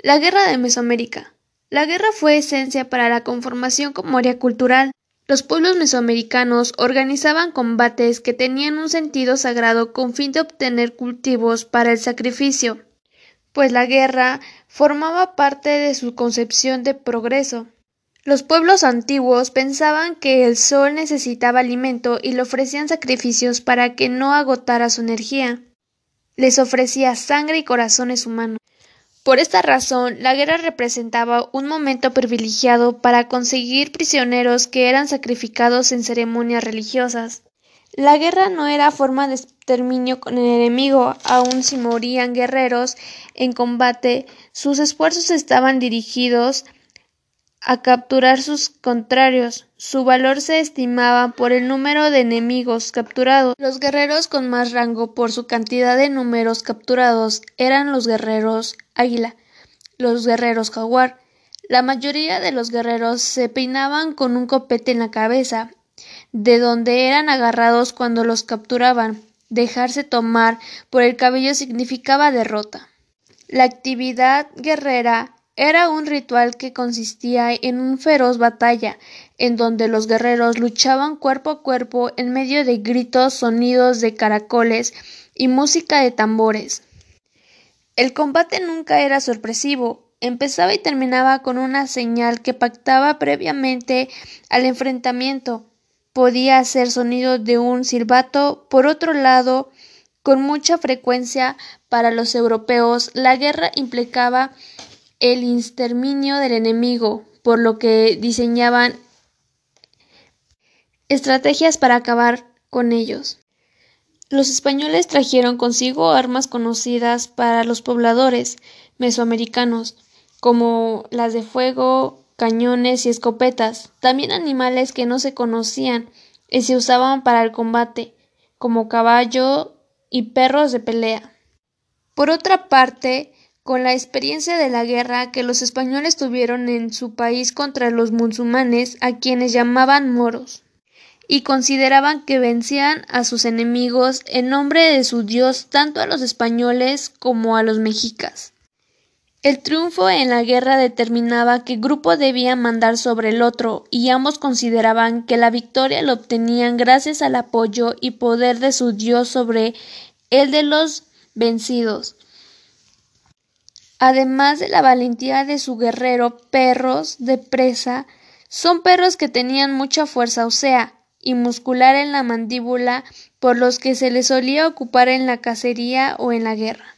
La Guerra de Mesoamérica. La guerra fue esencia para la conformación como área cultural. Los pueblos mesoamericanos organizaban combates que tenían un sentido sagrado con fin de obtener cultivos para el sacrificio, pues la guerra formaba parte de su concepción de progreso. Los pueblos antiguos pensaban que el sol necesitaba alimento y le ofrecían sacrificios para que no agotara su energía. Les ofrecía sangre y corazones humanos. Por esta razón, la guerra representaba un momento privilegiado para conseguir prisioneros que eran sacrificados en ceremonias religiosas. La guerra no era forma de exterminio con el enemigo, aun si morían guerreros en combate, sus esfuerzos estaban dirigidos a capturar sus contrarios. Su valor se estimaba por el número de enemigos capturados. Los guerreros con más rango por su cantidad de números capturados eran los guerreros águila, los guerreros jaguar. La mayoría de los guerreros se peinaban con un copete en la cabeza, de donde eran agarrados cuando los capturaban. Dejarse tomar por el cabello significaba derrota. La actividad guerrera era un ritual que consistía en una feroz batalla, en donde los guerreros luchaban cuerpo a cuerpo en medio de gritos, sonidos de caracoles y música de tambores. El combate nunca era sorpresivo, empezaba y terminaba con una señal que pactaba previamente al enfrentamiento. Podía hacer sonido de un silbato. Por otro lado, con mucha frecuencia para los europeos, la guerra implicaba el exterminio del enemigo, por lo que diseñaban estrategias para acabar con ellos. Los españoles trajeron consigo armas conocidas para los pobladores mesoamericanos, como las de fuego, cañones y escopetas, también animales que no se conocían y se usaban para el combate, como caballo y perros de pelea. Por otra parte, con la experiencia de la guerra que los españoles tuvieron en su país contra los musulmanes, a quienes llamaban moros, y consideraban que vencían a sus enemigos en nombre de su Dios tanto a los españoles como a los mexicas. El triunfo en la guerra determinaba qué grupo debía mandar sobre el otro, y ambos consideraban que la victoria la obtenían gracias al apoyo y poder de su Dios sobre el de los vencidos además de la valentía de su guerrero perros de presa, son perros que tenían mucha fuerza ósea y muscular en la mandíbula por los que se les solía ocupar en la cacería o en la guerra.